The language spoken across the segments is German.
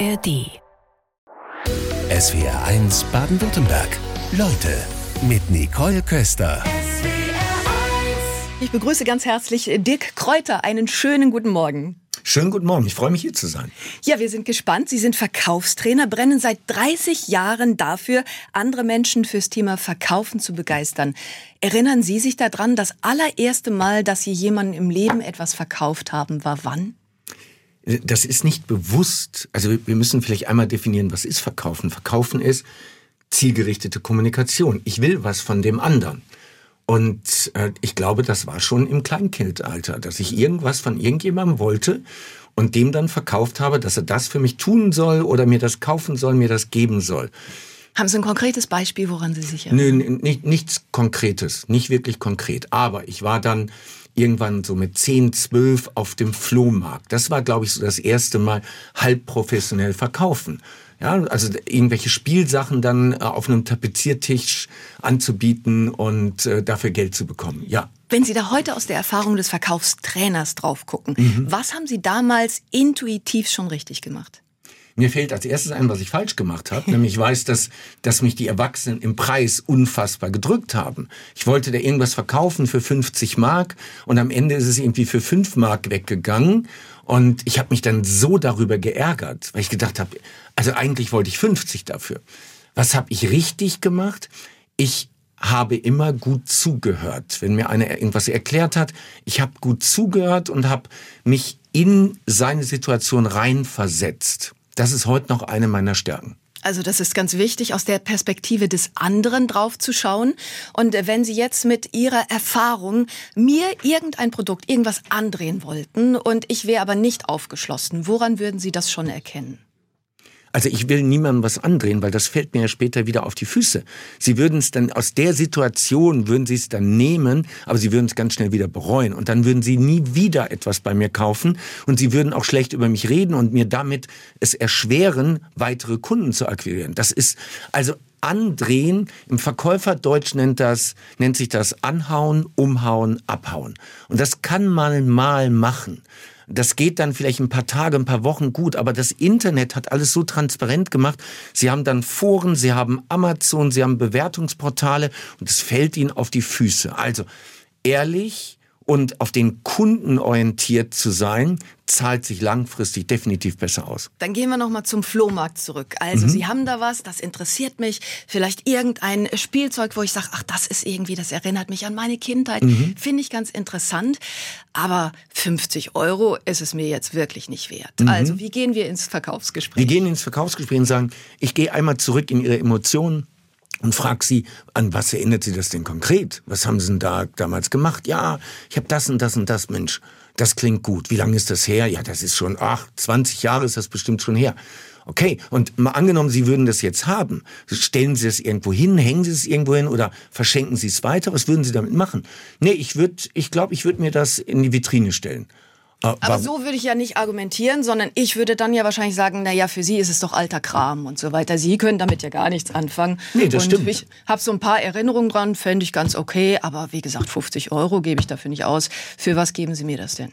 ARD. SWR 1 Baden-Württemberg. Leute mit Nicole Köster. Ich begrüße ganz herzlich Dirk Kräuter. Einen schönen guten Morgen. Schönen guten Morgen, ich freue mich hier zu sein. Ja, wir sind gespannt. Sie sind Verkaufstrainer, brennen seit 30 Jahren dafür, andere Menschen fürs Thema Verkaufen zu begeistern. Erinnern Sie sich daran, das allererste Mal, dass Sie jemandem im Leben etwas verkauft haben, war wann? Das ist nicht bewusst. Also wir müssen vielleicht einmal definieren, was ist Verkaufen. Verkaufen ist zielgerichtete Kommunikation. Ich will was von dem anderen. Und äh, ich glaube, das war schon im Kleinkindalter, dass ich irgendwas von irgendjemandem wollte und dem dann verkauft habe, dass er das für mich tun soll oder mir das kaufen soll, mir das geben soll. Haben Sie ein konkretes Beispiel, woran Sie sich erinnern? Nö, nicht, nichts Konkretes, nicht wirklich konkret. Aber ich war dann irgendwann so mit 10, 12 auf dem Flohmarkt. Das war, glaube ich, so das erste Mal halb professionell verkaufen. Ja, also irgendwelche Spielsachen dann äh, auf einem Tapeziertisch anzubieten und äh, dafür Geld zu bekommen. Ja. Wenn Sie da heute aus der Erfahrung des Verkaufstrainers drauf gucken, mhm. was haben Sie damals intuitiv schon richtig gemacht? Mir fällt als erstes ein, was ich falsch gemacht habe. nämlich weiß, dass, dass mich die Erwachsenen im Preis unfassbar gedrückt haben. Ich wollte da irgendwas verkaufen für 50 Mark und am Ende ist es irgendwie für 5 Mark weggegangen. Und ich habe mich dann so darüber geärgert, weil ich gedacht habe, also eigentlich wollte ich 50 dafür. Was habe ich richtig gemacht? Ich habe immer gut zugehört, wenn mir einer irgendwas erklärt hat. Ich habe gut zugehört und habe mich in seine Situation reinversetzt. Das ist heute noch eine meiner Stärken. Also das ist ganz wichtig, aus der Perspektive des anderen drauf zu schauen. Und wenn Sie jetzt mit Ihrer Erfahrung mir irgendein Produkt, irgendwas andrehen wollten und ich wäre aber nicht aufgeschlossen, woran würden Sie das schon erkennen? Also ich will niemandem was andrehen, weil das fällt mir ja später wieder auf die Füße. Sie würden es dann aus der Situation, würden Sie es dann nehmen, aber Sie würden es ganz schnell wieder bereuen. Und dann würden Sie nie wieder etwas bei mir kaufen und Sie würden auch schlecht über mich reden und mir damit es erschweren, weitere Kunden zu akquirieren. Das ist also andrehen. Im Verkäuferdeutsch nennt das, nennt sich das anhauen, umhauen, abhauen. Und das kann man mal machen. Das geht dann vielleicht ein paar Tage, ein paar Wochen gut, aber das Internet hat alles so transparent gemacht. Sie haben dann Foren, Sie haben Amazon, Sie haben Bewertungsportale und es fällt Ihnen auf die Füße. Also ehrlich, und auf den Kunden orientiert zu sein, zahlt sich langfristig definitiv besser aus. Dann gehen wir noch mal zum Flohmarkt zurück. Also mhm. Sie haben da was, das interessiert mich, vielleicht irgendein Spielzeug, wo ich sage, ach, das ist irgendwie, das erinnert mich an meine Kindheit, mhm. finde ich ganz interessant, aber 50 Euro ist es mir jetzt wirklich nicht wert. Mhm. Also wie gehen wir ins Verkaufsgespräch? Wir gehen ins Verkaufsgespräch und sagen, ich gehe einmal zurück in Ihre Emotionen, und frag sie, an was erinnert sie das denn konkret? Was haben sie denn da damals gemacht? Ja, ich habe das und das und das, Mensch. Das klingt gut. Wie lange ist das her? Ja, das ist schon, ach, 20 Jahre ist das bestimmt schon her. Okay, und mal angenommen, Sie würden das jetzt haben. Stellen Sie es irgendwo hin, hängen Sie es irgendwo hin oder verschenken Sie es weiter? Was würden Sie damit machen? Nee, ich würde, ich glaube, ich würde mir das in die Vitrine stellen. Ah, Aber so würde ich ja nicht argumentieren, sondern ich würde dann ja wahrscheinlich sagen, na ja, für Sie ist es doch alter Kram und so weiter. Sie können damit ja gar nichts anfangen. Nee, das und stimmt. Ich habe so ein paar Erinnerungen dran, fände ich ganz okay. Aber wie gesagt, 50 Euro gebe ich dafür nicht aus. Für was geben Sie mir das denn?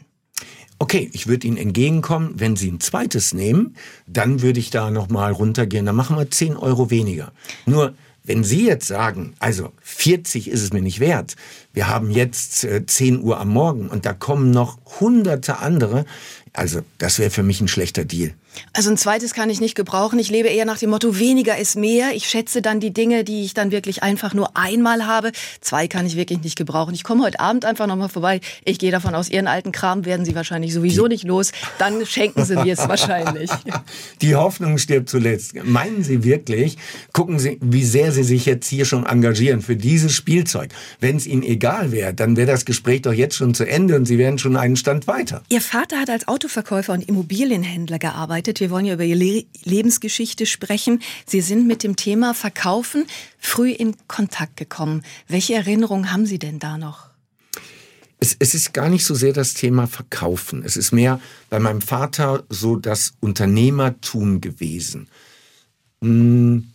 Okay, ich würde Ihnen entgegenkommen, wenn Sie ein zweites nehmen, dann würde ich da nochmal runtergehen. Dann machen wir 10 Euro weniger. Nur, wenn Sie jetzt sagen, also 40 ist es mir nicht wert, wir haben jetzt äh, 10 Uhr am Morgen und da kommen noch hunderte andere, also das wäre für mich ein schlechter Deal. Also ein zweites kann ich nicht gebrauchen. Ich lebe eher nach dem Motto, weniger ist mehr. Ich schätze dann die Dinge, die ich dann wirklich einfach nur einmal habe. Zwei kann ich wirklich nicht gebrauchen. Ich komme heute Abend einfach nochmal vorbei. Ich gehe davon aus, Ihren alten Kram werden Sie wahrscheinlich sowieso nicht los. Dann schenken Sie mir es wahrscheinlich. Die Hoffnung stirbt zuletzt. Meinen Sie wirklich, gucken Sie, wie sehr Sie sich jetzt hier schon engagieren für dieses Spielzeug. Wenn es Ihnen egal wäre, dann wäre das Gespräch doch jetzt schon zu Ende und Sie wären schon einen Stand weiter. Ihr Vater hat als Autoverkäufer und Immobilienhändler gearbeitet vorbereitet. Wir wollen ja über Ihre Lebensgeschichte sprechen. Sie sind mit dem Thema Verkaufen früh in Kontakt gekommen. Welche Erinnerungen haben Sie denn da noch? Es, es ist gar nicht so sehr das Thema Verkaufen. Es ist mehr bei meinem Vater so das Unternehmertum gewesen. Hm.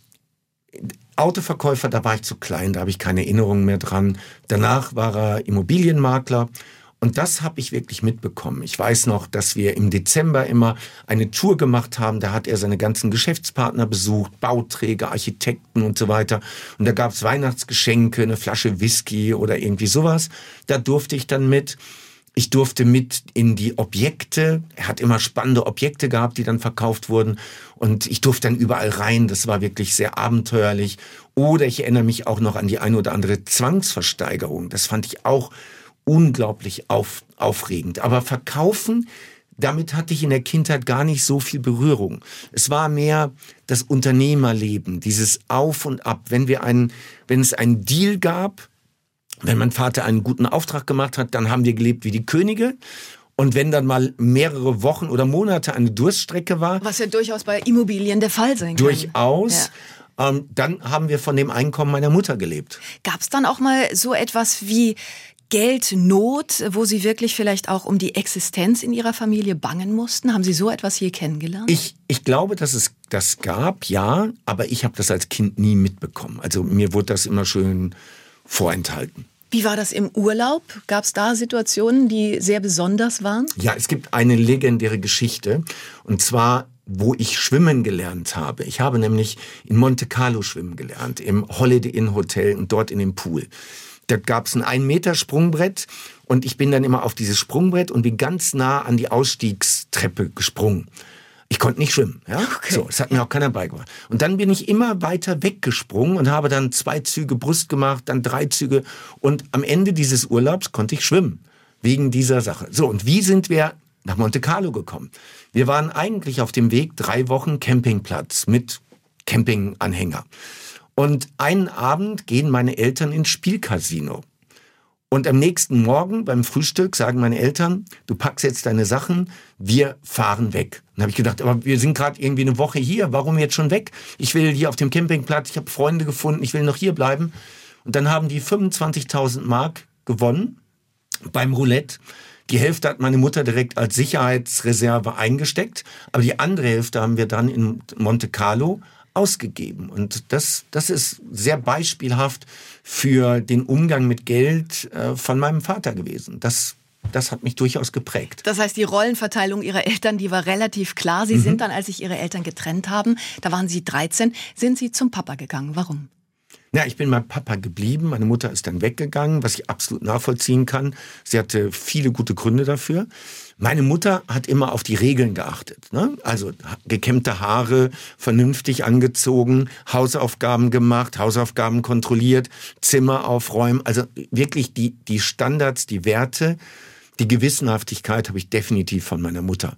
Autoverkäufer, da war ich zu klein, da habe ich keine Erinnerungen mehr dran. Danach war er Immobilienmakler Und das habe ich wirklich mitbekommen. Ich weiß noch, dass wir im Dezember immer eine Tour gemacht haben. Da hat er seine ganzen Geschäftspartner besucht, Bauträger, Architekten und so weiter. Und da gab es Weihnachtsgeschenke, eine Flasche Whisky oder irgendwie sowas. Da durfte ich dann mit. Ich durfte mit in die Objekte. Er hat immer spannende Objekte gehabt, die dann verkauft wurden. Und ich durfte dann überall rein. Das war wirklich sehr abenteuerlich. Oder ich erinnere mich auch noch an die eine oder andere Zwangsversteigerung. Das fand ich auch unglaublich auf, aufregend. Aber verkaufen, damit hatte ich in der Kindheit gar nicht so viel Berührung. Es war mehr das Unternehmerleben, dieses Auf und Ab. Wenn wir einen, wenn es einen Deal gab, wenn mein Vater einen guten Auftrag gemacht hat, dann haben wir gelebt wie die Könige. Und wenn dann mal mehrere Wochen oder Monate eine Durststrecke war. Was ja durchaus bei Immobilien der Fall sein kann. Durchaus. Ja. Ähm, dann haben wir von dem Einkommen meiner Mutter gelebt. Gab es dann auch mal so etwas wie Geldnot, wo Sie wirklich vielleicht auch um die Existenz in Ihrer Familie bangen mussten? Haben Sie so etwas hier kennengelernt? Ich, ich glaube, dass es das gab, ja, aber ich habe das als Kind nie mitbekommen. Also mir wurde das immer schön vorenthalten. Wie war das im Urlaub? Gab es da Situationen, die sehr besonders waren? Ja, es gibt eine legendäre Geschichte. Und zwar wo ich schwimmen gelernt habe. Ich habe nämlich in Monte Carlo schwimmen gelernt, im Holiday Inn Hotel und dort in dem Pool da gab es ein ein Meter Sprungbrett und ich bin dann immer auf dieses Sprungbrett und bin ganz nah an die Ausstiegstreppe gesprungen. Ich konnte nicht schwimmen, ja. Okay. So, es hat mir auch keiner beigebracht. Und dann bin ich immer weiter weggesprungen und habe dann zwei Züge Brust gemacht, dann drei Züge und am Ende dieses Urlaubs konnte ich schwimmen wegen dieser Sache. So und wie sind wir nach Monte Carlo gekommen? Wir waren eigentlich auf dem Weg drei Wochen Campingplatz mit Campinganhänger. Und einen Abend gehen meine Eltern ins Spielcasino. Und am nächsten Morgen beim Frühstück sagen meine Eltern, du packst jetzt deine Sachen, wir fahren weg. Dann habe ich gedacht, aber wir sind gerade irgendwie eine Woche hier, warum jetzt schon weg? Ich will hier auf dem Campingplatz, ich habe Freunde gefunden, ich will noch hier bleiben. Und dann haben die 25.000 Mark gewonnen beim Roulette. Die Hälfte hat meine Mutter direkt als Sicherheitsreserve eingesteckt, aber die andere Hälfte haben wir dann in Monte Carlo ausgegeben. Und das, das ist sehr beispielhaft für den Umgang mit Geld äh, von meinem Vater gewesen. Das, das hat mich durchaus geprägt. Das heißt, die Rollenverteilung Ihrer Eltern, die war relativ klar. Sie mhm. sind dann, als sich Ihre Eltern getrennt haben, da waren Sie 13, sind Sie zum Papa gegangen. Warum? Ja, ich bin beim Papa geblieben. Meine Mutter ist dann weggegangen, was ich absolut nachvollziehen kann. Sie hatte viele gute Gründe dafür. Meine Mutter hat immer auf die Regeln geachtet. Ne? Also gekämmte Haare, vernünftig angezogen, Hausaufgaben gemacht, Hausaufgaben kontrolliert, Zimmer aufräumen. Also wirklich die, die Standards, die Werte, die Gewissenhaftigkeit habe ich definitiv von meiner Mutter.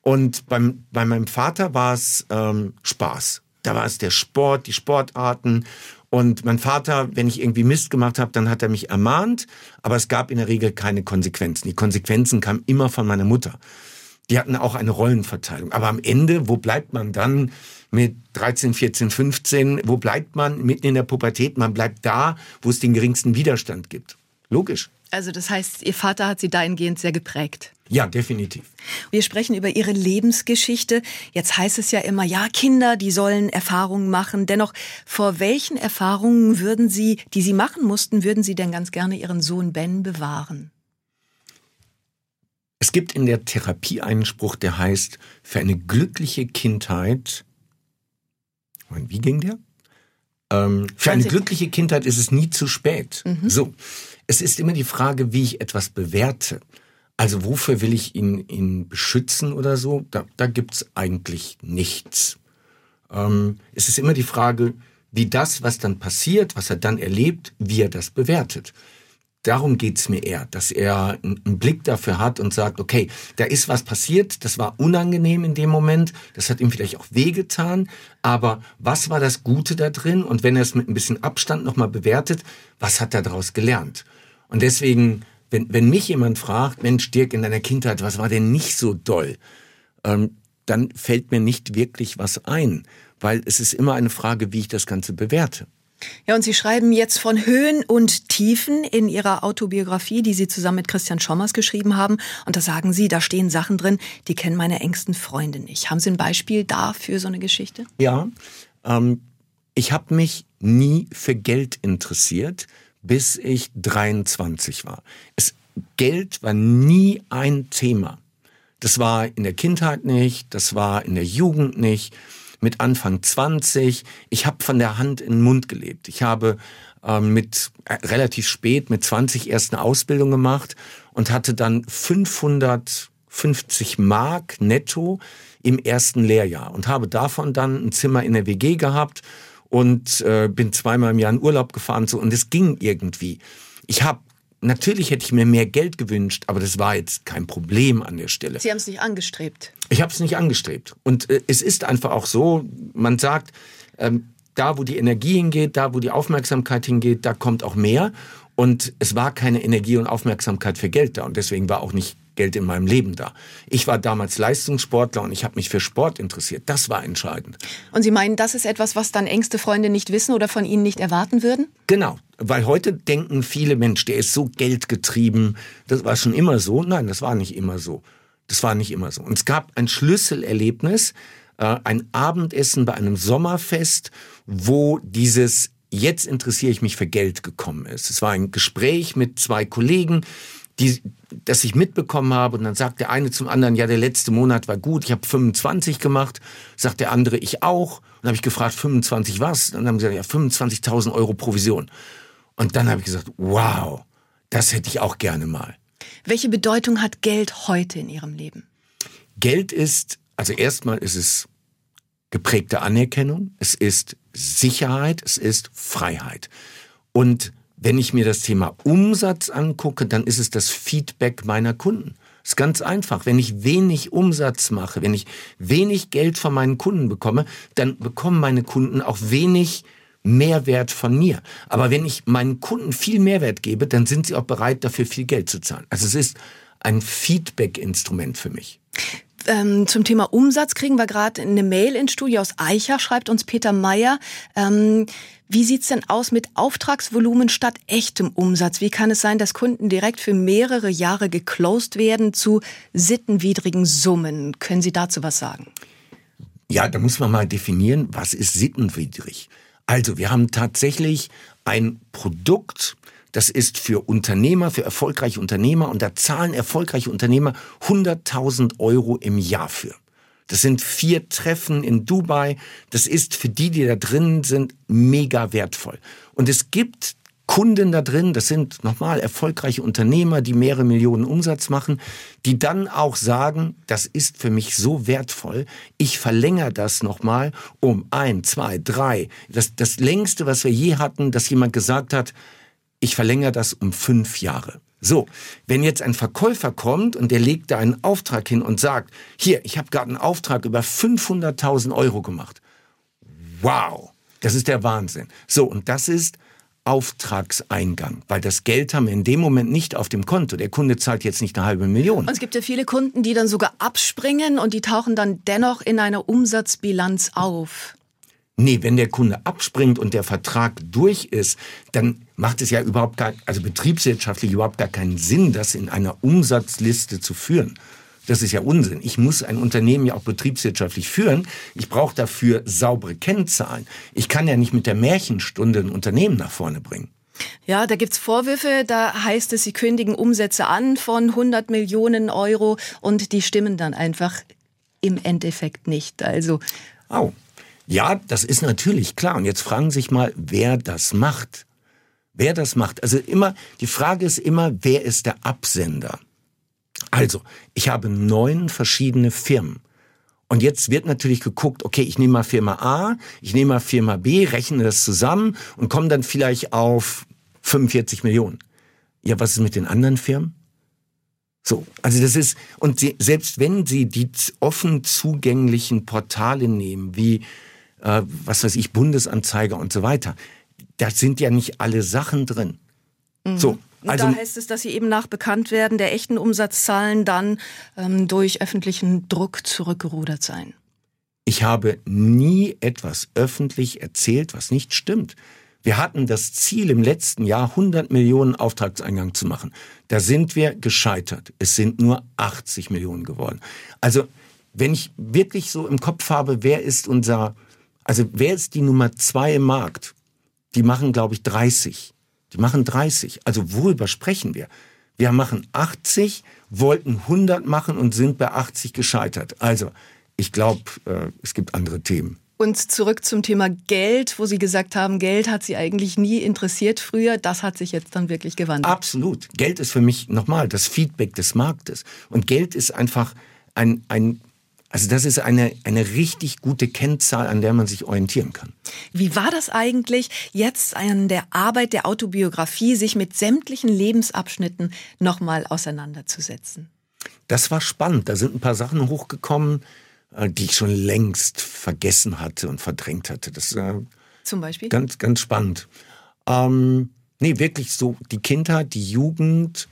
Und beim, bei meinem Vater war es ähm, Spaß. Da war es der Sport, die Sportarten und mein Vater, wenn ich irgendwie Mist gemacht habe, dann hat er mich ermahnt, aber es gab in der Regel keine Konsequenzen. Die Konsequenzen kamen immer von meiner Mutter. Die hatten auch eine Rollenverteilung. Aber am Ende, wo bleibt man dann mit 13, 14, 15? Wo bleibt man mitten in der Pubertät? Man bleibt da, wo es den geringsten Widerstand gibt. Logisch. Also das heißt, Ihr Vater hat Sie dahingehend sehr geprägt. Ja, definitiv. Wir sprechen über Ihre Lebensgeschichte. Jetzt heißt es ja immer, ja, Kinder, die sollen Erfahrungen machen. Dennoch, vor welchen Erfahrungen würden Sie, die Sie machen mussten, würden Sie denn ganz gerne Ihren Sohn Ben bewahren? Es gibt in der Therapie einen Spruch, der heißt, für eine glückliche Kindheit, wie ging der? Ähm, für eine glückliche Kindheit ist es nie zu spät. Mhm. So. Es ist immer die Frage, wie ich etwas bewerte. Also wofür will ich ihn, ihn beschützen oder so? Da, da gibt's eigentlich nichts. Ähm, es ist immer die Frage, wie das, was dann passiert, was er dann erlebt, wie er das bewertet. Darum geht's mir eher, dass er einen Blick dafür hat und sagt, okay, da ist was passiert, das war unangenehm in dem Moment, das hat ihm vielleicht auch wehgetan, aber was war das Gute da drin? Und wenn er es mit ein bisschen Abstand nochmal bewertet, was hat er daraus gelernt? Und deswegen wenn, wenn mich jemand fragt, Mensch, Dirk, in deiner Kindheit, was war denn nicht so doll? Ähm, dann fällt mir nicht wirklich was ein, weil es ist immer eine Frage, wie ich das Ganze bewerte. Ja, und Sie schreiben jetzt von Höhen und Tiefen in Ihrer Autobiografie, die Sie zusammen mit Christian Schommers geschrieben haben. Und da sagen Sie, da stehen Sachen drin, die kennen meine engsten Freunde nicht. Haben Sie ein Beispiel dafür, so eine Geschichte? Ja, ähm, ich habe mich nie für Geld interessiert bis ich 23 war. Es Geld war nie ein Thema. Das war in der Kindheit nicht, das war in der Jugend nicht, mit Anfang 20. Ich habe von der Hand in den Mund gelebt. Ich habe ähm, mit äh, relativ spät mit 20 erst eine Ausbildung gemacht und hatte dann 550 Mark netto im ersten Lehrjahr und habe davon dann ein Zimmer in der WG gehabt und äh, bin zweimal im Jahr in Urlaub gefahren so und es ging irgendwie. Ich habe natürlich hätte ich mir mehr Geld gewünscht, aber das war jetzt kein Problem an der Stelle. Sie haben es nicht angestrebt. Ich habe es nicht angestrebt. Und äh, es ist einfach auch so, man sagt, ähm, da wo die Energie hingeht, da wo die Aufmerksamkeit hingeht, da kommt auch mehr. Und es war keine Energie und Aufmerksamkeit für Geld da. Und deswegen war auch nicht Geld in meinem Leben da. Ich war damals Leistungssportler und ich habe mich für Sport interessiert. Das war entscheidend. Und Sie meinen, das ist etwas, was dann engste Freunde nicht wissen oder von Ihnen nicht erwarten würden? Genau, weil heute denken viele Menschen, der ist so geldgetrieben. Das war schon immer so. Nein, das war nicht immer so. Das war nicht immer so. Und es gab ein Schlüsselerlebnis, äh, ein Abendessen bei einem Sommerfest, wo dieses jetzt interessiere ich mich für Geld gekommen ist. Es war ein Gespräch mit zwei Kollegen, die, das ich mitbekommen habe. Und dann sagt der eine zum anderen, ja, der letzte Monat war gut, ich habe 25 gemacht. Sagt der andere, ich auch. Und dann habe ich gefragt, 25 was? Und dann haben sie gesagt, ja, 25.000 Euro Provision. Und dann habe ich gesagt, wow, das hätte ich auch gerne mal. Welche Bedeutung hat Geld heute in Ihrem Leben? Geld ist, also erstmal ist es geprägte Anerkennung, es ist Sicherheit, es ist Freiheit. Und wenn ich mir das Thema Umsatz angucke, dann ist es das Feedback meiner Kunden. Das ist ganz einfach. Wenn ich wenig Umsatz mache, wenn ich wenig Geld von meinen Kunden bekomme, dann bekommen meine Kunden auch wenig Mehrwert von mir. Aber wenn ich meinen Kunden viel Mehrwert gebe, dann sind sie auch bereit, dafür viel Geld zu zahlen. Also es ist ein Feedback-Instrument für mich. Ähm, zum Thema Umsatz kriegen wir gerade eine Mail ins Studio aus Eicher, schreibt uns Peter Meyer. Ähm, wie sieht's denn aus mit Auftragsvolumen statt echtem Umsatz? Wie kann es sein, dass Kunden direkt für mehrere Jahre geclosed werden zu sittenwidrigen Summen? Können Sie dazu was sagen? Ja, da muss man mal definieren, was ist sittenwidrig. Also, wir haben tatsächlich ein Produkt, das ist für Unternehmer, für erfolgreiche Unternehmer und da zahlen erfolgreiche Unternehmer 100.000 Euro im Jahr für. Das sind vier Treffen in Dubai. Das ist für die, die da drin sind, mega wertvoll. Und es gibt Kunden da drin, das sind nochmal erfolgreiche Unternehmer, die mehrere Millionen Umsatz machen, die dann auch sagen, das ist für mich so wertvoll, ich verlängere das nochmal um ein, zwei, drei. Das, das längste, was wir je hatten, dass jemand gesagt hat, ich verlängere das um fünf Jahre. So, wenn jetzt ein Verkäufer kommt und der legt da einen Auftrag hin und sagt, hier, ich habe gerade einen Auftrag über 500.000 Euro gemacht. Wow, das ist der Wahnsinn. So, und das ist Auftragseingang, weil das Geld haben wir in dem Moment nicht auf dem Konto. Der Kunde zahlt jetzt nicht eine halbe Million. Und es gibt ja viele Kunden, die dann sogar abspringen und die tauchen dann dennoch in einer Umsatzbilanz auf. Nee, wenn der Kunde abspringt und der Vertrag durch ist, dann macht es ja überhaupt gar, also betriebswirtschaftlich überhaupt gar keinen Sinn, das in einer Umsatzliste zu führen. Das ist ja Unsinn. Ich muss ein Unternehmen ja auch betriebswirtschaftlich führen. Ich brauche dafür saubere Kennzahlen. Ich kann ja nicht mit der Märchenstunde ein Unternehmen nach vorne bringen. Ja, da gibt's Vorwürfe, da heißt es, sie kündigen Umsätze an von 100 Millionen Euro und die stimmen dann einfach im Endeffekt nicht. Also. Au. Ja, das ist natürlich klar. Und jetzt fragen Sie sich mal, wer das macht. Wer das macht. Also immer, die Frage ist immer, wer ist der Absender? Also, ich habe neun verschiedene Firmen. Und jetzt wird natürlich geguckt, okay, ich nehme mal Firma A, ich nehme mal Firma B, rechne das zusammen und komme dann vielleicht auf 45 Millionen. Ja, was ist mit den anderen Firmen? So, also das ist, und sie, selbst wenn Sie die offen zugänglichen Portale nehmen, wie äh, was weiß ich, Bundesanzeiger und so weiter. Da sind ja nicht alle Sachen drin. Mhm. So, also, da heißt es, dass sie eben nach Bekanntwerden der echten Umsatzzahlen dann ähm, durch öffentlichen Druck zurückgerudert seien. Ich habe nie etwas öffentlich erzählt, was nicht stimmt. Wir hatten das Ziel im letzten Jahr 100 Millionen Auftragseingang zu machen. Da sind wir gescheitert. Es sind nur 80 Millionen geworden. Also wenn ich wirklich so im Kopf habe, wer ist unser also wer ist die Nummer zwei im Markt? Die machen, glaube ich, 30. Die machen 30. Also worüber sprechen wir? Wir machen 80, wollten 100 machen und sind bei 80 gescheitert. Also, ich glaube, äh, es gibt andere Themen. Und zurück zum Thema Geld, wo Sie gesagt haben, Geld hat Sie eigentlich nie interessiert früher. Das hat sich jetzt dann wirklich gewandelt. Absolut. Geld ist für mich nochmal das Feedback des Marktes. Und Geld ist einfach ein, ein also das ist eine, eine richtig gute Kennzahl, an der man sich orientieren kann. Wie war das eigentlich, jetzt an der Arbeit der Autobiografie sich mit sämtlichen Lebensabschnitten nochmal auseinanderzusetzen? Das war spannend. Da sind ein paar Sachen hochgekommen, äh, die ich schon längst vergessen hatte und verdrängt hatte. Das äh, Zum Beispiel? Ganz, ganz spannend. Ähm, nee, wirklich so die Kindheit, die Jugend,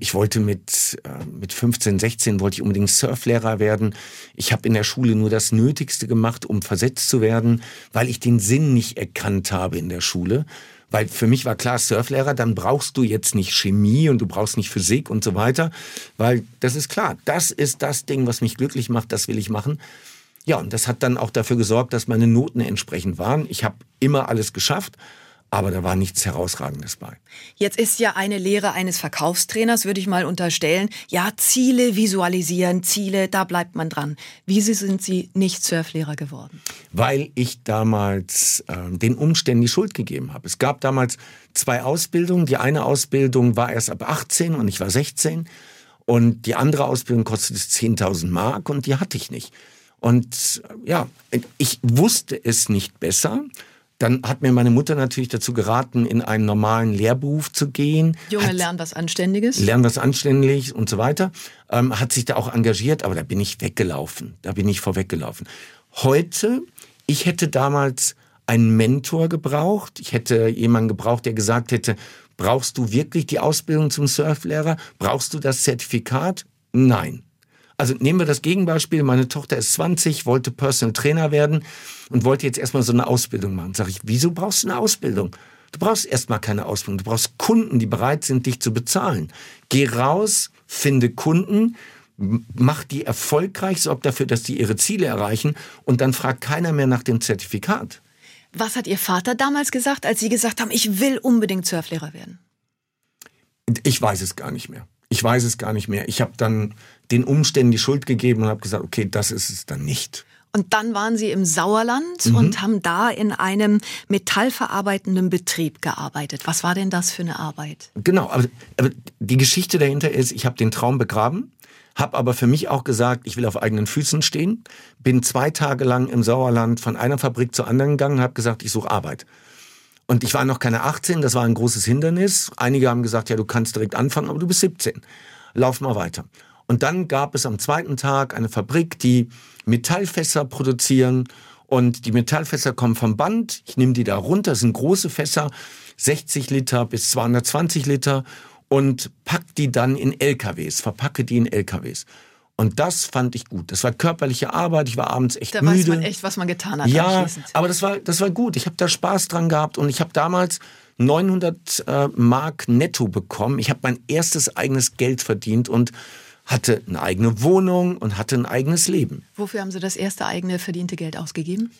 ich wollte mit, äh, mit 15, 16 wollte ich unbedingt Surflehrer werden. Ich habe in der Schule nur das Nötigste gemacht, um versetzt zu werden, weil ich den Sinn nicht erkannt habe in der Schule. Weil für mich war klar, Surflehrer, dann brauchst du jetzt nicht Chemie und du brauchst nicht Physik und so weiter. Weil das ist klar, das ist das Ding, was mich glücklich macht, das will ich machen. Ja, und das hat dann auch dafür gesorgt, dass meine Noten entsprechend waren. Ich habe immer alles geschafft aber da war nichts Herausragendes bei. Jetzt ist ja eine Lehre eines Verkaufstrainers, würde ich mal unterstellen, ja, Ziele visualisieren, Ziele, da bleibt man dran. Wie sind Sie nicht Surflehrer geworden? Weil ich damals äh, den Umständen die Schuld gegeben habe. Es gab damals zwei Ausbildungen. Die eine Ausbildung war erst ab 18 und ich war 16. Und die andere Ausbildung kostete 10.000 Mark und die hatte ich nicht. Und äh, ja, ich wusste es nicht besser dann hat mir meine Mutter natürlich dazu geraten, in einen normalen Lehrberuf zu gehen. Junge, hat, lernen was Anständiges. Lernen was Anständiges und so weiter. Ähm, hat sich da auch engagiert, aber da bin ich weggelaufen. Da bin ich vorweggelaufen. Heute, ich hätte damals einen Mentor gebraucht. Ich hätte jemanden gebraucht, der gesagt hätte, brauchst du wirklich die Ausbildung zum Surflehrer? Brauchst du das Zertifikat? Nein. Also nehmen wir das Gegenbeispiel. Meine Tochter ist 20, wollte Personal Trainer werden und wollte jetzt erstmal so eine Ausbildung machen. Sag ich, wieso brauchst du eine Ausbildung? Du brauchst erstmal keine Ausbildung. Du brauchst Kunden, die bereit sind, dich zu bezahlen. Geh raus, finde Kunden, mach die erfolgreich, sorg dafür, dass die ihre Ziele erreichen und dann fragt keiner mehr nach dem Zertifikat. Was hat Ihr Vater damals gesagt, als Sie gesagt haben, ich will unbedingt Surflehrer werden? Ich weiß es gar nicht mehr. Ich weiß es gar nicht mehr. Ich habe dann den Umständen die Schuld gegeben und habe gesagt, okay, das ist es dann nicht. Und dann waren Sie im Sauerland mhm. und haben da in einem metallverarbeitenden Betrieb gearbeitet. Was war denn das für eine Arbeit? Genau, aber, aber die Geschichte dahinter ist, ich habe den Traum begraben, habe aber für mich auch gesagt, ich will auf eigenen Füßen stehen, bin zwei Tage lang im Sauerland von einer Fabrik zur anderen gegangen, habe gesagt, ich suche Arbeit. Und ich war noch keine 18, das war ein großes Hindernis. Einige haben gesagt, ja, du kannst direkt anfangen, aber du bist 17. Lauf mal weiter. Und dann gab es am zweiten Tag eine Fabrik, die Metallfässer produzieren. Und die Metallfässer kommen vom Band. Ich nehme die da runter. Das sind große Fässer, 60 Liter bis 220 Liter. Und pack die dann in LKWs, verpacke die in LKWs. Und das fand ich gut. Das war körperliche Arbeit. Ich war abends echt da müde. Da weiß man echt, was man getan hat. Ja, aber das war, das war gut. Ich habe da Spaß dran gehabt und ich habe damals 900 äh, Mark netto bekommen. Ich habe mein erstes eigenes Geld verdient und hatte eine eigene Wohnung und hatte ein eigenes Leben. Wofür haben Sie das erste eigene verdiente Geld ausgegeben?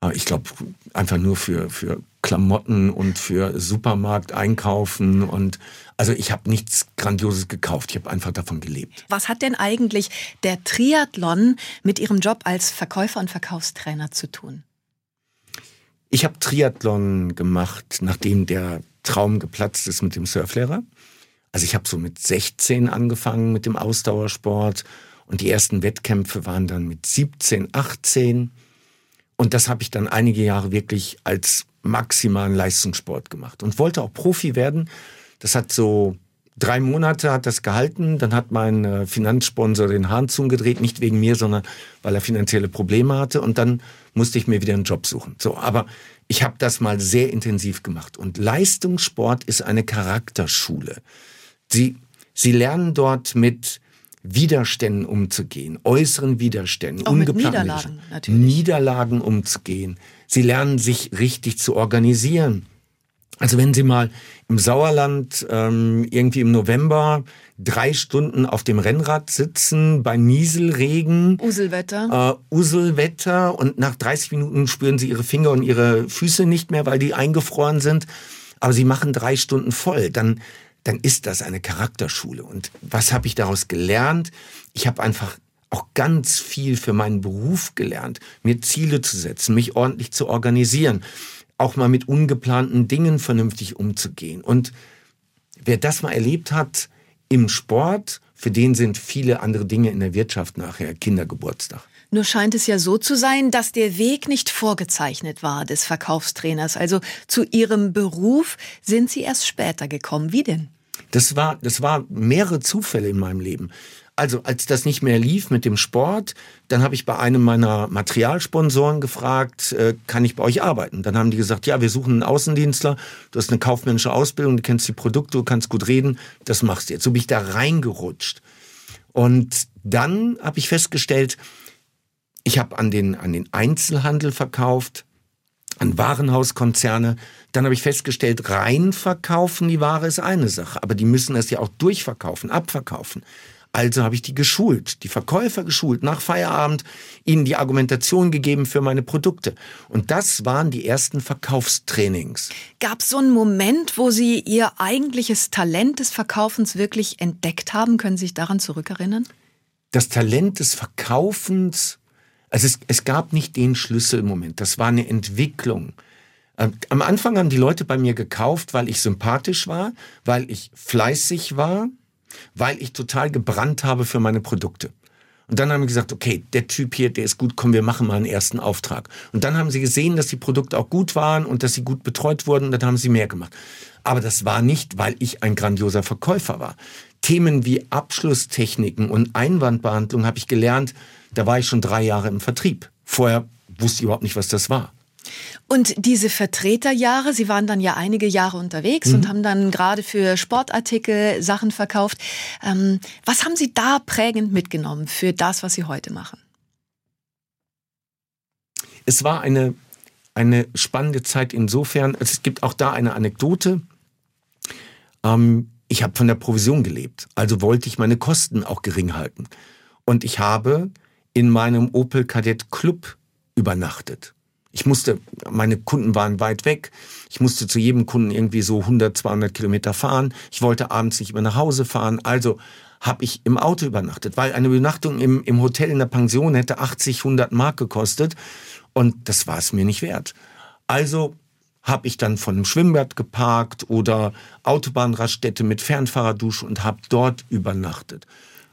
Ah, ich glaube, einfach nur für, für Klamotten und für Supermarkt einkaufen und also ich habe nichts Grandioses gekauft, ich habe einfach davon gelebt. Was hat denn eigentlich der Triathlon mit Ihrem Job als Verkäufer und Verkaufstrainer zu tun? Ich habe Triathlon gemacht, nachdem der Traum geplatzt ist mit dem Surflehrer. Also ich habe so mit 16 angefangen mit dem Ausdauersport und die ersten Wettkämpfe waren dann mit 17, 18. Und das habe ich dann einige Jahre wirklich als maximalen Leistungssport gemacht und wollte auch Profi werden. Das hat so drei Monate hat das gehalten. Dann hat mein äh, Finanzsponsor den Hahn zugedreht, nicht wegen mir, sondern weil er finanzielle Probleme hatte. Und dann musste ich mir wieder einen Job suchen. So, aber ich habe das mal sehr intensiv gemacht. Und Leistungssport ist eine Charakterschule. Sie, sie lernen dort mit Widerständen umzugehen, äußeren Widerständen, Auch ungeplanten Niederlagen. Niederlagen umzugehen. Sie lernen sich richtig zu organisieren. Also wenn Sie mal im Sauerland ähm, irgendwie im November drei Stunden auf dem Rennrad sitzen bei Nieselregen, Uselwetter, äh, Uselwetter und nach 30 Minuten spüren Sie Ihre Finger und Ihre Füße nicht mehr, weil die eingefroren sind, aber Sie machen drei Stunden voll, dann dann ist das eine Charakterschule. Und was habe ich daraus gelernt? Ich habe einfach auch ganz viel für meinen Beruf gelernt, mir Ziele zu setzen, mich ordentlich zu organisieren, auch mal mit ungeplanten Dingen vernünftig umzugehen. Und wer das mal erlebt hat im Sport, für den sind viele andere Dinge in der Wirtschaft nachher Kindergeburtstag. Nur scheint es ja so zu sein, dass der Weg nicht vorgezeichnet war des Verkaufstrainers. Also zu Ihrem Beruf sind Sie erst später gekommen. Wie denn? Das war, das war mehrere Zufälle in meinem Leben. Also als das nicht mehr lief mit dem Sport, dann habe ich bei einem meiner Materialsponsoren gefragt, äh, kann ich bei euch arbeiten? Dann haben die gesagt, ja, wir suchen einen Außendienstler, du hast eine kaufmännische Ausbildung, du kennst die Produkte, du kannst gut reden, das machst du jetzt. So bin ich da reingerutscht. Und dann habe ich festgestellt, ich habe an den, an den Einzelhandel verkauft, an Warenhauskonzerne. Dann habe ich festgestellt, rein verkaufen die Ware ist eine Sache, aber die müssen das ja auch durchverkaufen, abverkaufen. Also habe ich die geschult, die Verkäufer geschult, nach Feierabend ihnen die Argumentation gegeben für meine Produkte. Und das waren die ersten Verkaufstrainings. Gab es so einen Moment, wo Sie Ihr eigentliches Talent des Verkaufens wirklich entdeckt haben? Können Sie sich daran zurückerinnern? Das Talent des Verkaufens, also es, es gab nicht den Schlüsselmoment, das war eine Entwicklung. Ähm, am Anfang haben die Leute bei mir gekauft, weil ich sympathisch war, weil ich fleißig war, weil ich total gebrannt habe für meine Produkte. Und dann haben wir gesagt, okay, der Typ hier, der ist gut, komm, wir machen mal einen ersten Auftrag. Und dann haben sie gesehen, dass die Produkte auch gut waren und dass sie gut betreut wurden und dann haben sie mehr gemacht. Aber das war nicht, weil ich ein grandioser Verkäufer war. Themen wie Abschlusstechniken und Einwandbehandlung habe ich gelernt, da war ich schon drei Jahre im Vertrieb. Vorher wusste ich überhaupt nicht, was das war. Und diese Vertreterjahre, Sie waren dann ja einige Jahre unterwegs mhm. und haben dann gerade für Sportartikel Sachen verkauft. Ähm, was haben Sie da prägend mitgenommen für das, was Sie heute machen? Es war eine, eine spannende Zeit insofern, also es gibt auch da eine Anekdote. Ähm, ich habe von der Provision gelebt, also wollte ich meine Kosten auch gering halten. Und ich habe in meinem Opel Kadett Club übernachtet. Ich musste, meine Kunden waren weit weg. Ich musste zu jedem Kunden irgendwie so 100, 200 Kilometer fahren. Ich wollte abends nicht mehr nach Hause fahren. Also habe ich im Auto übernachtet, weil eine Übernachtung im, im Hotel in der Pension hätte 80, 100 Mark gekostet. Und das war es mir nicht wert. Also habe ich dann von einem Schwimmbad geparkt oder Autobahnraststätte mit Fernfahrerdusche und habe dort übernachtet.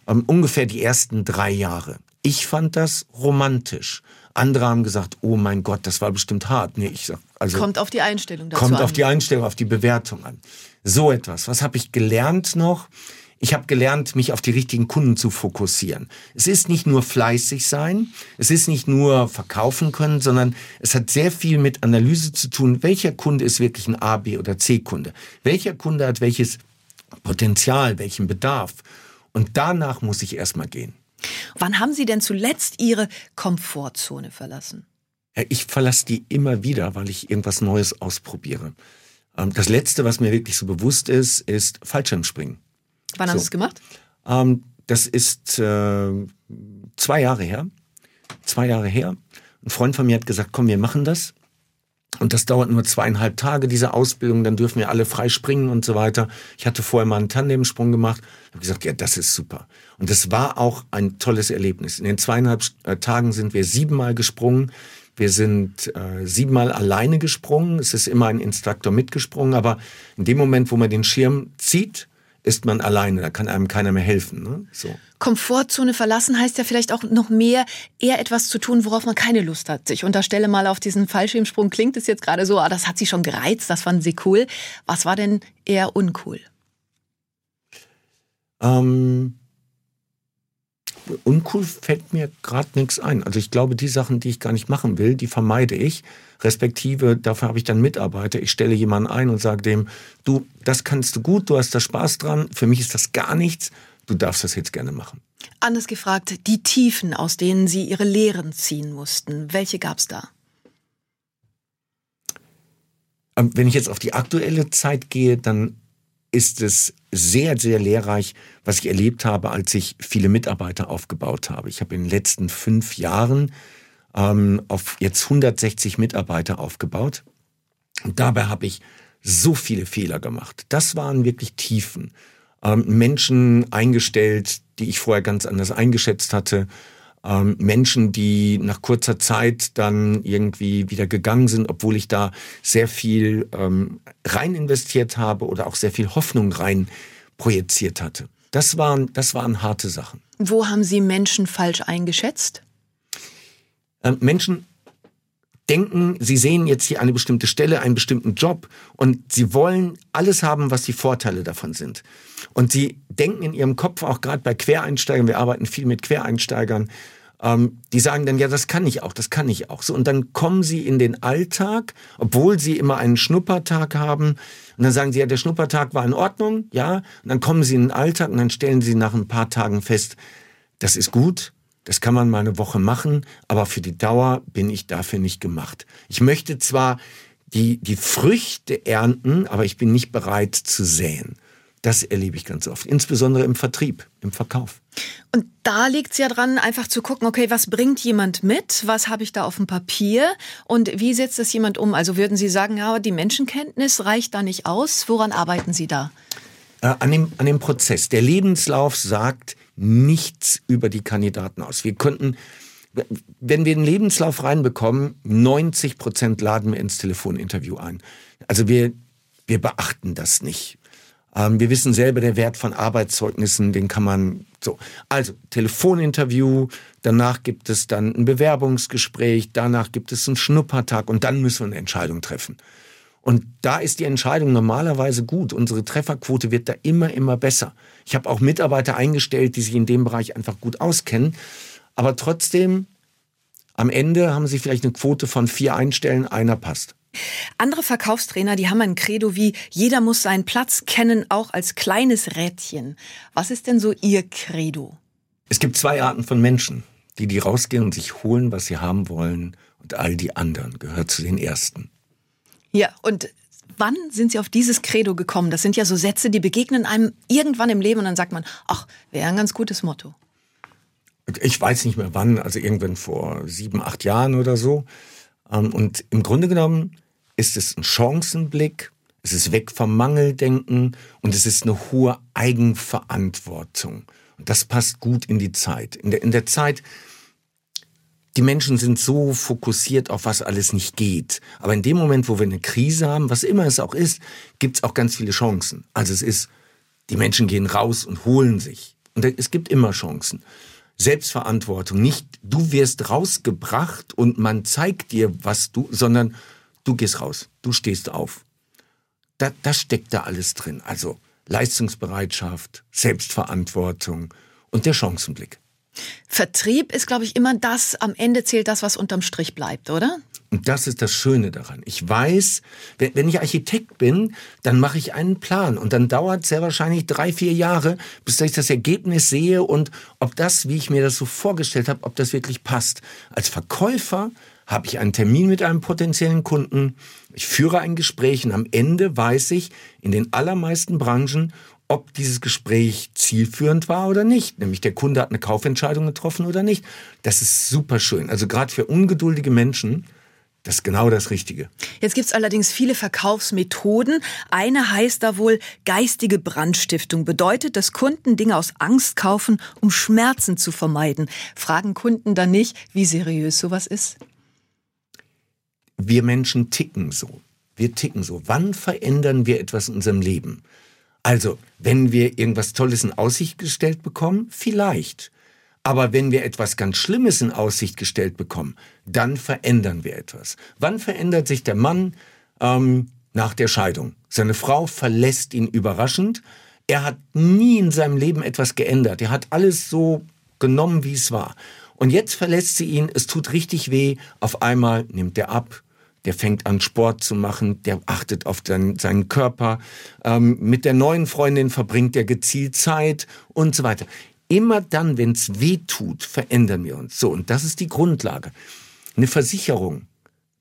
Um, ungefähr die ersten drei Jahre. Ich fand das romantisch. Andere haben gesagt, oh mein Gott, das war bestimmt hart. Nee, ich sag, also kommt auf die Einstellung dazu Kommt an. auf die Einstellung, auf die Bewertung an. So etwas. Was habe ich gelernt noch? Ich habe gelernt, mich auf die richtigen Kunden zu fokussieren. Es ist nicht nur fleißig sein, es ist nicht nur verkaufen können, sondern es hat sehr viel mit Analyse zu tun, welcher Kunde ist wirklich ein A, B oder C-Kunde. Welcher Kunde hat welches Potenzial, welchen Bedarf. Und danach muss ich erstmal gehen. Wann haben Sie denn zuletzt Ihre Komfortzone verlassen? Ich verlasse die immer wieder, weil ich irgendwas Neues ausprobiere. Ähm, das letzte, was mir wirklich so bewusst ist, ist Fallschirmspringen. Wann so. haben Sie es gemacht? Ähm, das ist äh, zwei Jahre her. Zwei Jahre her. Ein Freund von mir hat gesagt, komm, wir machen das. Und das dauert nur zweieinhalb Tage, diese Ausbildung, dann dürfen wir alle frei springen und so weiter. Ich hatte vorher mal einen Tandemsprung gemacht, habe gesagt, ja, das ist super. Und das war auch ein tolles Erlebnis. In den zweieinhalb äh, Tagen sind wir siebenmal gesprungen. Wir sind äh, siebenmal alleine gesprungen. Es ist immer ein Instruktor mitgesprungen, aber in dem Moment, wo man den Schirm zieht, ist man alleine, da kann einem keiner mehr helfen. Ne? So. Komfortzone verlassen heißt ja vielleicht auch noch mehr, eher etwas zu tun, worauf man keine Lust hat. Ich unterstelle mal auf diesen Fallschirmsprung, klingt es jetzt gerade so, ah, das hat sie schon gereizt, das fanden sie cool. Was war denn eher uncool? Ähm, uncool fällt mir gerade nichts ein. Also ich glaube, die Sachen, die ich gar nicht machen will, die vermeide ich. Respektive, dafür habe ich dann Mitarbeiter. Ich stelle jemanden ein und sage dem, du, das kannst du gut, du hast da Spaß dran. Für mich ist das gar nichts. Du darfst das jetzt gerne machen. Anders gefragt, die Tiefen, aus denen Sie Ihre Lehren ziehen mussten, welche gab es da? Ähm, wenn ich jetzt auf die aktuelle Zeit gehe, dann ist es sehr, sehr lehrreich, was ich erlebt habe, als ich viele Mitarbeiter aufgebaut habe. Ich habe in den letzten fünf Jahren ähm, auf jetzt 160 Mitarbeiter aufgebaut. Und dabei habe ich so viele Fehler gemacht. Das waren wirklich Tiefen. Ähm, Menschen eingestellt, die ich vorher ganz anders eingeschätzt hatte. Ähm, Menschen, die nach kurzer Zeit dann irgendwie wieder gegangen sind, obwohl ich da sehr viel ähm, rein investiert habe oder auch sehr viel Hoffnung rein projiziert hatte. Das waren, das waren harte Sachen. Wo haben Sie Menschen falsch eingeschätzt? Ähm, Menschen denken, sie sehen jetzt hier eine bestimmte Stelle, einen bestimmten Job und sie wollen alles haben, was die Vorteile davon sind. Und sie denken in ihrem Kopf auch gerade bei Quereinsteigern, wir arbeiten viel mit Quereinsteigern, ähm, die sagen dann, ja, das kann ich auch, das kann ich auch. So, und dann kommen sie in den Alltag, obwohl sie immer einen Schnuppertag haben. Und dann sagen sie, ja, der Schnuppertag war in Ordnung, ja. Und dann kommen sie in den Alltag und dann stellen sie nach ein paar Tagen fest, das ist gut, das kann man mal eine Woche machen, aber für die Dauer bin ich dafür nicht gemacht. Ich möchte zwar die, die Früchte ernten, aber ich bin nicht bereit zu säen. Das erlebe ich ganz oft, insbesondere im Vertrieb, im Verkauf. Und da liegt es ja dran, einfach zu gucken, okay, was bringt jemand mit? Was habe ich da auf dem Papier? Und wie setzt das jemand um? Also würden Sie sagen, ja, die Menschenkenntnis reicht da nicht aus? Woran arbeiten Sie da? Äh, an, dem, an dem Prozess. Der Lebenslauf sagt, nichts über die Kandidaten aus. Wir könnten, wenn wir einen Lebenslauf reinbekommen, 90 Prozent laden wir ins Telefoninterview ein. Also wir, wir beachten das nicht. Ähm, wir wissen selber, der Wert von Arbeitszeugnissen, den kann man so. Also Telefoninterview, danach gibt es dann ein Bewerbungsgespräch, danach gibt es einen Schnuppertag und dann müssen wir eine Entscheidung treffen. Und da ist die Entscheidung normalerweise gut. Unsere Trefferquote wird da immer, immer besser. Ich habe auch Mitarbeiter eingestellt, die sich in dem Bereich einfach gut auskennen. Aber trotzdem, am Ende haben sie vielleicht eine Quote von vier Einstellen, einer passt. Andere Verkaufstrainer, die haben ein Credo wie, jeder muss seinen Platz kennen, auch als kleines Rädchen. Was ist denn so Ihr Credo? Es gibt zwei Arten von Menschen, die die rausgehen und sich holen, was sie haben wollen. Und all die anderen gehört zu den ersten. Ja, und wann sind Sie auf dieses Credo gekommen? Das sind ja so Sätze, die begegnen einem irgendwann im Leben und dann sagt man, ach, wäre ein ganz gutes Motto. Ich weiß nicht mehr wann, also irgendwann vor sieben, acht Jahren oder so. Ähm, und im Grunde genommen ist es ein Chancenblick, es ist weg vom Mangeldenken und es ist eine hohe Eigenverantwortung. Und das passt gut in die Zeit. In der, in der Zeit, die Menschen sind so fokussiert auf was alles nicht geht. Aber in dem Moment, wo wir eine Krise haben, was immer es auch ist, gibt es auch ganz viele Chancen. Also es ist, die Menschen gehen raus und holen sich. Und es gibt immer Chancen. Selbstverantwortung, nicht du wirst rausgebracht und man zeigt dir, was du, sondern du gehst raus, du stehst auf. Da, das steckt da alles drin. Also Leistungsbereitschaft, Selbstverantwortung und der Chancenblick. Vertrieb ist, glaube ich, immer das, am Ende zählt das, was unterm Strich bleibt, oder? Und das ist das Schöne daran. Ich weiß, wenn ich Architekt bin, dann mache ich einen Plan und dann dauert es sehr wahrscheinlich drei, vier Jahre, bis ich das Ergebnis sehe und ob das, wie ich mir das so vorgestellt habe, ob das wirklich passt. Als Verkäufer habe ich einen Termin mit einem potenziellen Kunden, ich führe ein Gespräch und am Ende weiß ich in den allermeisten Branchen, ob dieses Gespräch zielführend war oder nicht. Nämlich der Kunde hat eine Kaufentscheidung getroffen oder nicht. Das ist super schön. Also gerade für ungeduldige Menschen, das ist genau das Richtige. Jetzt gibt es allerdings viele Verkaufsmethoden. Eine heißt da wohl geistige Brandstiftung. Bedeutet, dass Kunden Dinge aus Angst kaufen, um Schmerzen zu vermeiden. Fragen Kunden dann nicht, wie seriös sowas ist? Wir Menschen ticken so. Wir ticken so. Wann verändern wir etwas in unserem Leben? Also, wenn wir irgendwas Tolles in Aussicht gestellt bekommen, vielleicht. Aber wenn wir etwas ganz Schlimmes in Aussicht gestellt bekommen, dann verändern wir etwas. Wann verändert sich der Mann ähm, nach der Scheidung? Seine Frau verlässt ihn überraschend. Er hat nie in seinem Leben etwas geändert. Er hat alles so genommen, wie es war. Und jetzt verlässt sie ihn, es tut richtig weh. Auf einmal nimmt er ab, der fängt an Sport zu machen, der achtet auf den, seinen Körper, ähm, mit der neuen Freundin verbringt er gezielt Zeit und so weiter. Immer dann, wenn es weh tut, verändern wir uns. So, und das ist die Grundlage. Eine Versicherung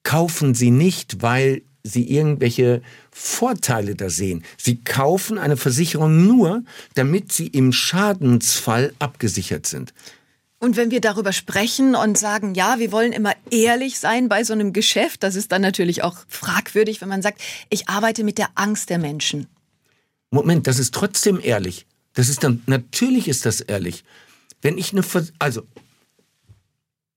kaufen Sie nicht, weil Sie irgendwelche Vorteile da sehen. Sie kaufen eine Versicherung nur, damit Sie im Schadensfall abgesichert sind. Und wenn wir darüber sprechen und sagen, ja, wir wollen immer ehrlich sein bei so einem Geschäft, das ist dann natürlich auch fragwürdig, wenn man sagt, ich arbeite mit der Angst der Menschen. Moment, das ist trotzdem ehrlich. Das ist dann, natürlich ist das ehrlich. Wenn ich eine, also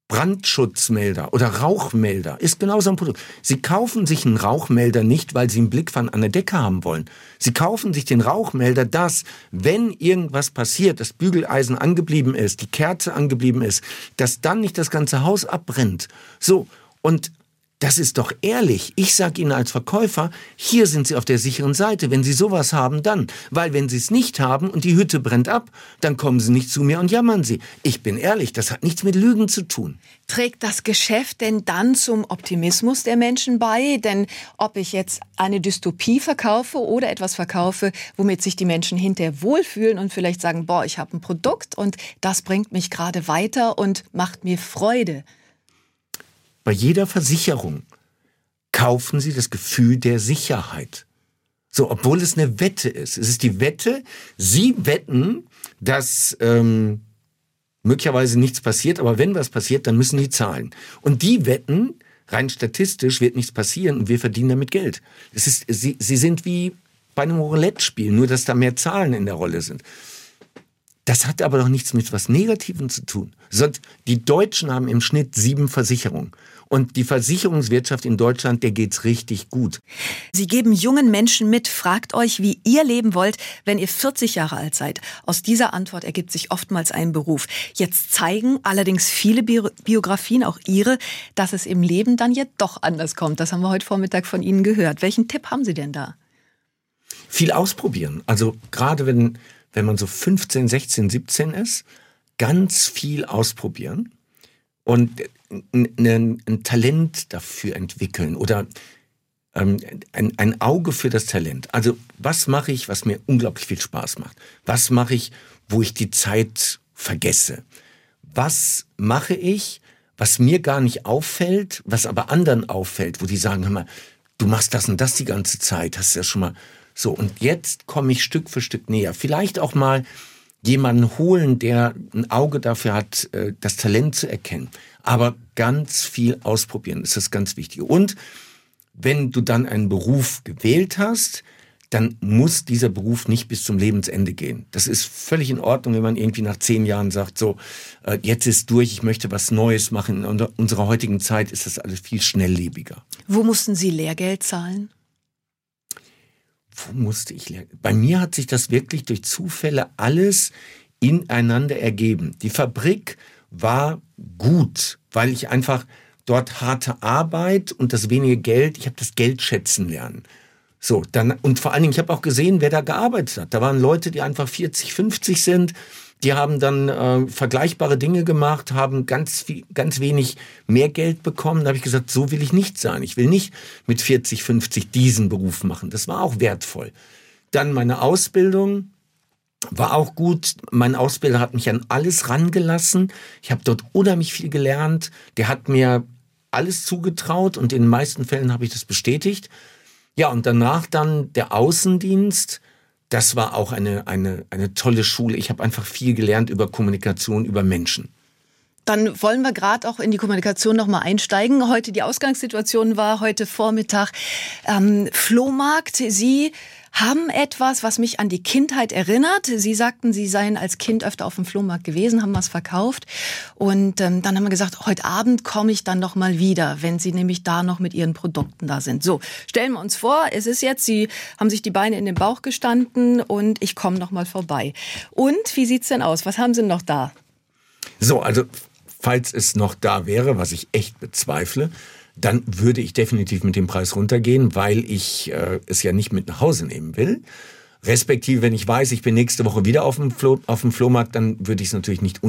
Brandschutzmelder oder Rauchmelder ist genauso ein Produkt. Sie kaufen sich einen Rauchmelder nicht, weil Sie einen Blickfang an der Decke haben wollen. Sie kaufen sich den Rauchmelder, dass, wenn irgendwas passiert, das Bügeleisen angeblieben ist, die Kerze angeblieben ist, dass dann nicht das ganze Haus abbrennt. So. Und das ist doch ehrlich. Ich sage Ihnen als Verkäufer, hier sind Sie auf der sicheren Seite. Wenn Sie sowas haben, dann. Weil wenn Sie es nicht haben und die Hütte brennt ab, dann kommen Sie nicht zu mir und jammern Sie. Ich bin ehrlich, das hat nichts mit Lügen zu tun. Trägt das Geschäft denn dann zum Optimismus der Menschen bei? Denn ob ich jetzt eine Dystopie verkaufe oder etwas verkaufe, womit sich die Menschen hinterher wohlfühlen und vielleicht sagen, boah, ich habe ein Produkt und das bringt mich gerade weiter und macht mir Freude bei jeder Versicherung kaufen Sie das Gefühl der Sicherheit. So, obwohl es eine Wette ist. Es ist die Wette, Sie wetten, dass ähm, möglicherweise nichts passiert, aber wenn was passiert, dann müssen die zahlen. Und die wetten, rein statistisch wird nichts passieren und wir verdienen damit Geld. Es ist, sie, sie sind wie bei einem Roulette-Spiel, nur dass da mehr Zahlen in der Rolle sind. Das hat aber doch nichts mit was Negativem zu tun. Die Deutschen haben im Schnitt sieben Versicherungen. Und die Versicherungswirtschaft in Deutschland, der geht's richtig gut. Sie geben jungen Menschen mit, fragt euch, wie ihr leben wollt, wenn ihr 40 Jahre alt seid. Aus dieser Antwort ergibt sich oftmals ein Beruf. Jetzt zeigen allerdings viele Biografien, auch ihre, dass es im Leben dann ja doch anders kommt. Das haben wir heute Vormittag von Ihnen gehört. Welchen Tipp haben Sie denn da? Viel ausprobieren. Also gerade wenn wenn man so 15, 16, 17 ist, ganz viel ausprobieren und ein, Talent dafür entwickeln oder ähm, ein, ein Auge für das Talent. Also was mache ich, was mir unglaublich viel Spaß macht? Was mache ich, wo ich die Zeit vergesse? Was mache ich, was mir gar nicht auffällt, was aber anderen auffällt, wo die sagen, hör mal, du machst das und das die ganze Zeit, hast du ja schon mal so, und jetzt komme ich Stück für Stück näher. Vielleicht auch mal jemanden holen, der ein Auge dafür hat, äh, das Talent zu erkennen. Aber ganz viel ausprobieren ist das ganz Wichtige. Und wenn du dann einen Beruf gewählt hast, dann muss dieser Beruf nicht bis zum Lebensende gehen. Das ist völlig in Ordnung, wenn man irgendwie nach zehn Jahren sagt, so, äh, jetzt ist durch, ich möchte was Neues machen. In unserer heutigen Zeit ist das alles viel schnelllebiger. Wo mussten Sie Lehrgeld zahlen? Wo musste ich lernen? Bei mir hat sich das wirklich durch Zufälle alles ineinander ergeben. Die Fabrik war gut, weil ich einfach dort harte Arbeit und das wenige Geld, ich habe das Geld schätzen lernen. So, dann, und vor allen Dingen, ich habe auch gesehen, wer da gearbeitet hat. Da waren Leute, die einfach 40, 50 sind, die haben dann äh, vergleichbare Dinge gemacht, haben ganz ganz wenig mehr Geld bekommen. Da habe ich gesagt, so will ich nicht sein. Ich will nicht mit 40, 50 diesen Beruf machen. Das war auch wertvoll. Dann meine Ausbildung war auch gut. Mein Ausbilder hat mich an alles rangelassen. Ich habe dort unheimlich viel gelernt. Der hat mir alles zugetraut und in den meisten Fällen habe ich das bestätigt. Ja, und danach dann der Außendienst das war auch eine, eine, eine tolle Schule. Ich habe einfach viel gelernt über Kommunikation, über Menschen. Dann wollen wir gerade auch in die Kommunikation nochmal einsteigen. Heute die Ausgangssituation war heute Vormittag ähm, Flohmarkt. Sie haben etwas, was mich an die Kindheit erinnert. Sie sagten, Sie seien als Kind öfter auf dem Flohmarkt gewesen, haben was verkauft. Und ähm, dann haben wir gesagt, heute Abend komme ich dann noch mal wieder, wenn Sie nämlich da noch mit Ihren Produkten da sind. So, stellen wir uns vor, es ist jetzt, Sie haben sich die Beine in den Bauch gestanden und ich komme noch mal vorbei. Und wie sieht's denn aus? Was haben Sie noch da? So, also falls es noch da wäre, was ich echt bezweifle, dann würde ich definitiv mit dem Preis runtergehen, weil ich äh, es ja nicht mit nach Hause nehmen will. Respektive, wenn ich weiß, ich bin nächste Woche wieder auf dem, Flo auf dem Flohmarkt, dann würde ich es natürlich nicht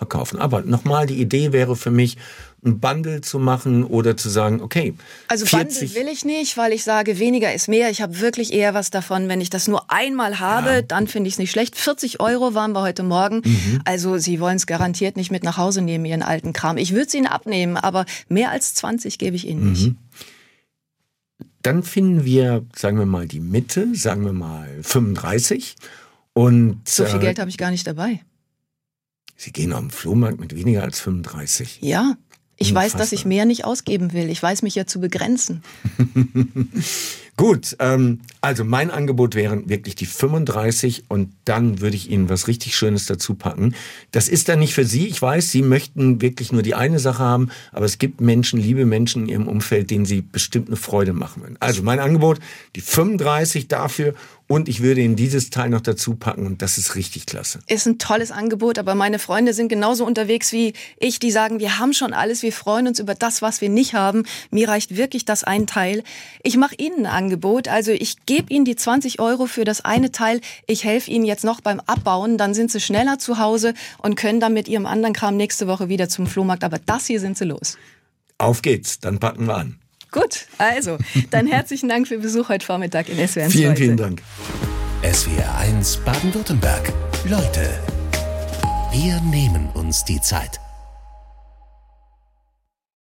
unterverkaufen. Aber nochmal, die Idee wäre für mich, ein Bundle zu machen oder zu sagen, okay. Also 40 Bundle will ich nicht, weil ich sage, weniger ist mehr. Ich habe wirklich eher was davon, wenn ich das nur einmal habe, ja. dann finde ich es nicht schlecht. 40 Euro waren wir heute Morgen. Mhm. Also Sie wollen es garantiert nicht mit nach Hause nehmen, Ihren alten Kram. Ich würde es Ihnen abnehmen, aber mehr als 20 gebe ich Ihnen nicht. Mhm. Dann finden wir, sagen wir mal, die Mitte, sagen wir mal 35. Und, so viel äh, Geld habe ich gar nicht dabei. Sie gehen auf den Flohmarkt mit weniger als 35. Ja, ich Unfassbar. weiß, dass ich mehr nicht ausgeben will. Ich weiß mich ja zu begrenzen. Gut, ähm, also mein Angebot wären wirklich die 35 und dann würde ich Ihnen was richtig Schönes dazu packen. Das ist dann nicht für Sie. Ich weiß, Sie möchten wirklich nur die eine Sache haben, aber es gibt Menschen, liebe Menschen in Ihrem Umfeld, denen Sie bestimmt eine Freude machen wollen. Also mein Angebot, die 35 dafür und ich würde Ihnen dieses Teil noch dazu packen und das ist richtig klasse. Ist ein tolles Angebot, aber meine Freunde sind genauso unterwegs wie ich, die sagen, wir haben schon alles, wir freuen uns über das, was wir nicht haben. Mir reicht wirklich das ein Teil. Ich mache Ihnen ein Angebot, also ich gebe Ihnen die 20 Euro für das eine Teil. Ich helfe Ihnen jetzt noch beim Abbauen, dann sind Sie schneller zu Hause und können dann mit Ihrem anderen Kram nächste Woche wieder zum Flohmarkt. Aber das hier sind Sie los. Auf geht's, dann packen wir an. Gut, also, dann herzlichen Dank für Besuch heute Vormittag in SWR 1 Vielen, heute. vielen Dank. SWR 1 Baden-Württemberg. Leute, wir nehmen uns die Zeit.